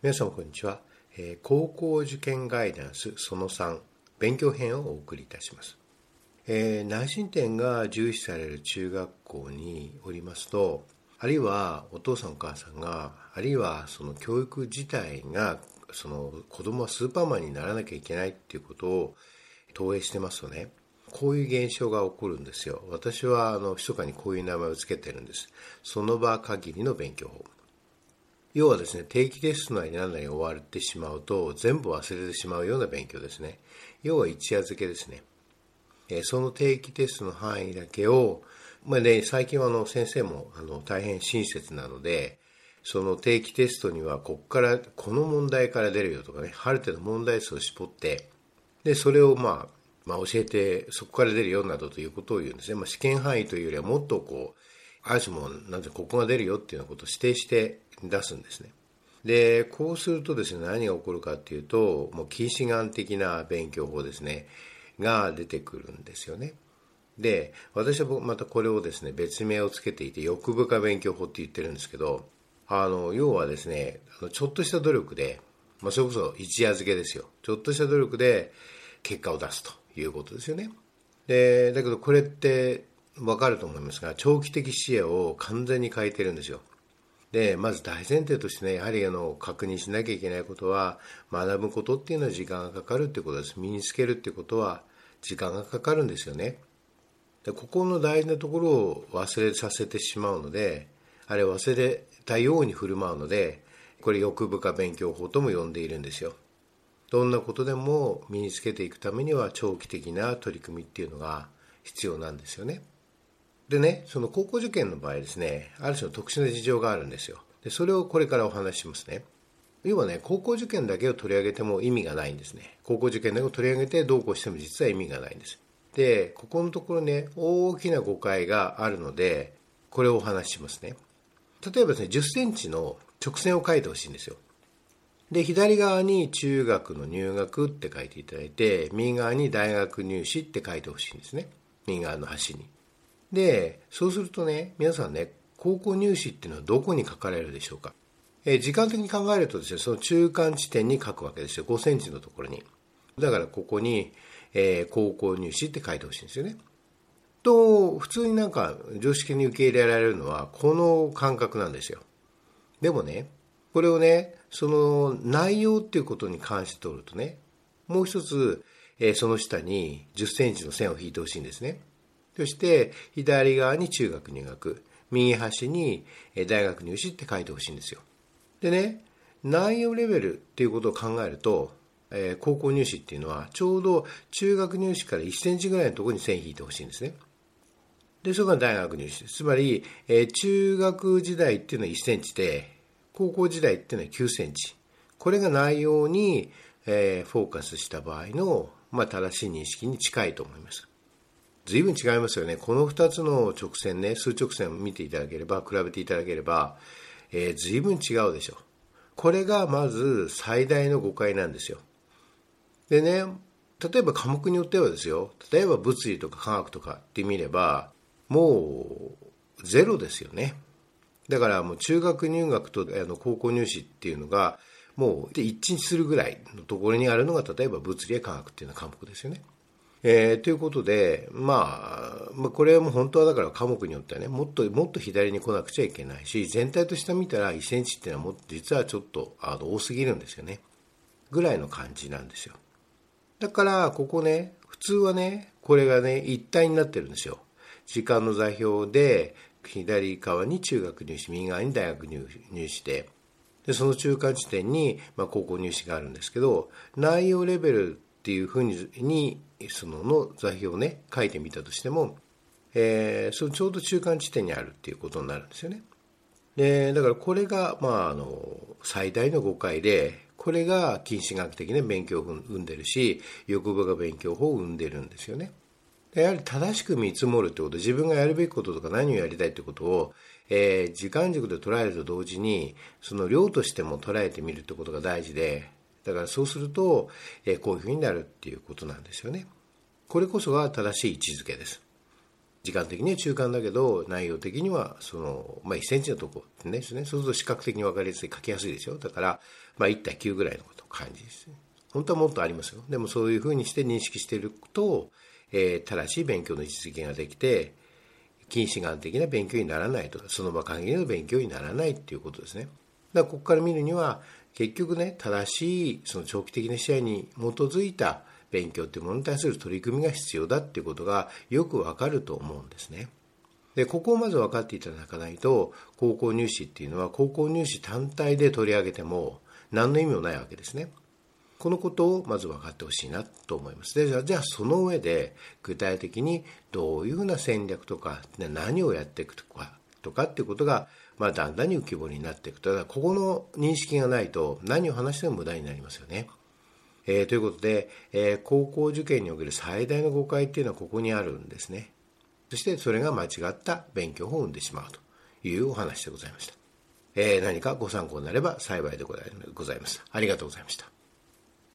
皆様こんにちは、えー、高校受験ガイダンスその3勉強編をお送りいたします、えー、内申点が重視される中学校におりますとあるいはお父さんお母さんがあるいはその教育自体がその子供はスーパーマンにならなきゃいけないっていうことを投影してますとね。こういう現象が起こるんですよ。私はあの密かにこういう名前を付けてるんです。その場限りの勉強法。要はですね定期テストなり何なり終わってしまうと全部忘れてしまうような勉強ですね。要は一夜漬けですね。その定期テストの範囲だけを、まあね、最近はあの先生もあの大変親切なのでその定期テストにはここからこの問題から出るよとかねある程度問題数を絞ってでそれをまあまあ、教えてそこから出るよなどということを言うんですね、まあ、試験範囲というよりはもっとこうある種もなんてここが出るよっていうようなことを指定して出すんですねでこうするとですね何が起こるかっていうともう近視眼的な勉強法ですねが出てくるんですよねで私はまたこれをですね別名をつけていて欲深勉強法って言ってるんですけどあの要はですねちょっとした努力で、まあ、それこそ一夜漬けですよちょっとした努力で結果を出すということですよね。でだけどこれって分かると思いますが長期的視野を完全に変えてるんですよ。でまず大前提としてねやはりあの確認しなきゃいけないことは学ぶことっていうのは時間がかかるっていうことです。身につけるっていうことは時間がかかるんですよね。でここの大事なところを忘れさせてしまうのであれ忘れたように振る舞うのでこれ欲深勉強法とも呼んでいるんですよ。どんなことでも身につけていくためには長期的な取り組みっていうのが必要なんですよね。でね、その高校受験の場合ですね、ある種の特殊な事情があるんですよ。でそれをこれからお話ししますね。要はね、高校受験だけを取り上げても意味がないんですね。高校受験だけを取り上げてどうこうしても実は意味がないんです。で、ここのところね、大きな誤解があるので、これをお話ししますね。例えばですね、10センチの直線を書いてほしいんですよ。で、左側に中学の入学って書いていただいて、右側に大学入試って書いてほしいんですね。右側の端に。で、そうするとね、皆さんね、高校入試っていうのはどこに書かれるでしょうか？え、時間的に考えるとですね、その中間地点に書くわけですよ。5センチのところに。だからここに、えー、高校入試って書いてほしいんですよね。と、普通になんか常識に受け入れられるのはこの感覚なんですよ。でもね、これをね、その内容っていうことに関して取るとね、もう一つ、えー、その下に10センチの線を引いてほしいんですね。そして、左側に中学入学、右端に大学入試って書いてほしいんですよ。でね、内容レベルっていうことを考えると、えー、高校入試っていうのは、ちょうど中学入試から1センチぐらいのところに線引いてほしいんですね。で、それが大学入試。つまり、えー、中学時代っていうのは1センチで、高校時代っていうのは9センチ。これが内容に、えー、フォーカスした場合の、まあ、正しい認識に近いと思います。随分違いますよね。この2つの直線ね、数直線を見ていただければ、比べていただければ、えー、随分違うでしょ。これがまず最大の誤解なんですよ。でね、例えば科目によってはですよ、例えば物理とか科学とかって見れば、もうゼロですよね。だからもう中学入学とあの高校入試っていうのがもう一致するぐらいのところにあるのが例えば物理や科学っていうような科目ですよね。えー、ということで、まあ、まあ、これはもう本当はだから科目によってはね、もっともっと左に来なくちゃいけないし、全体として見たら1センチっていうのはも実はちょっとあの多すぎるんですよね。ぐらいの感じなんですよ。だから、ここね、普通はね、これがね、一体になってるんですよ。時間の座標で、左側に中学入試、右側に大学入試で、でその中間地点に、まあ、高校入試があるんですけど、内容レベルっていうふうに、そのの座標をね、書いてみたとしても、えー、そのちょうど中間地点にあるっていうことになるんですよね。で、だからこれが、まあ、あの、最大の誤解で、これが近視学的な勉強を生んでるし、欲望が勉強法を生んでるんですよね。やはり正しく見積もるってこと、自分がやるべきこととか何をやりたいってことを、えー、時間軸で捉えると同時に、その量としても捉えてみるってことが大事で、だからそうすると、え、こういうふうになるっていうことなんですよね。これこそが正しい位置づけです。時間的には中間だけど内容的にはその、まあ、1センチのとこってねですね。そうすると視覚的に分かりやすい書きやすいでしょだから、まあ、1対9ぐらいのこと感じです。ね本当はもっとありますよ。でもそういうふうにして認識していると、えー、正しい勉強の実現ができて近視眼的な勉強にならないとその場限りの勉強にならないっていうことですね。だからここから見るには結局ね正しいその長期的な視野に基づいた勉強っていうものに対する取り組みが必要だっていうことがよくわかると思うんですね。でここをまず分かっていただかないと高校入試っていうのは高校入試単体で取り上げても何の意味もないわけですね。このことをまず分かってほしいなと思います。でじゃあその上で具体的にどういうふうな戦略とか何をやっていくとかとかっていうことが、まあ、だんだんに浮き彫りになっていくとだここの認識がないと何を話しても無駄になりますよね。えー、ということで、えー、高校受験における最大の誤解っていうのはここにあるんですね。そしてそれが間違った勉強法を生んでしまうというお話でございました。えー、何かご参考になれば幸いでございます。ありがとうございました。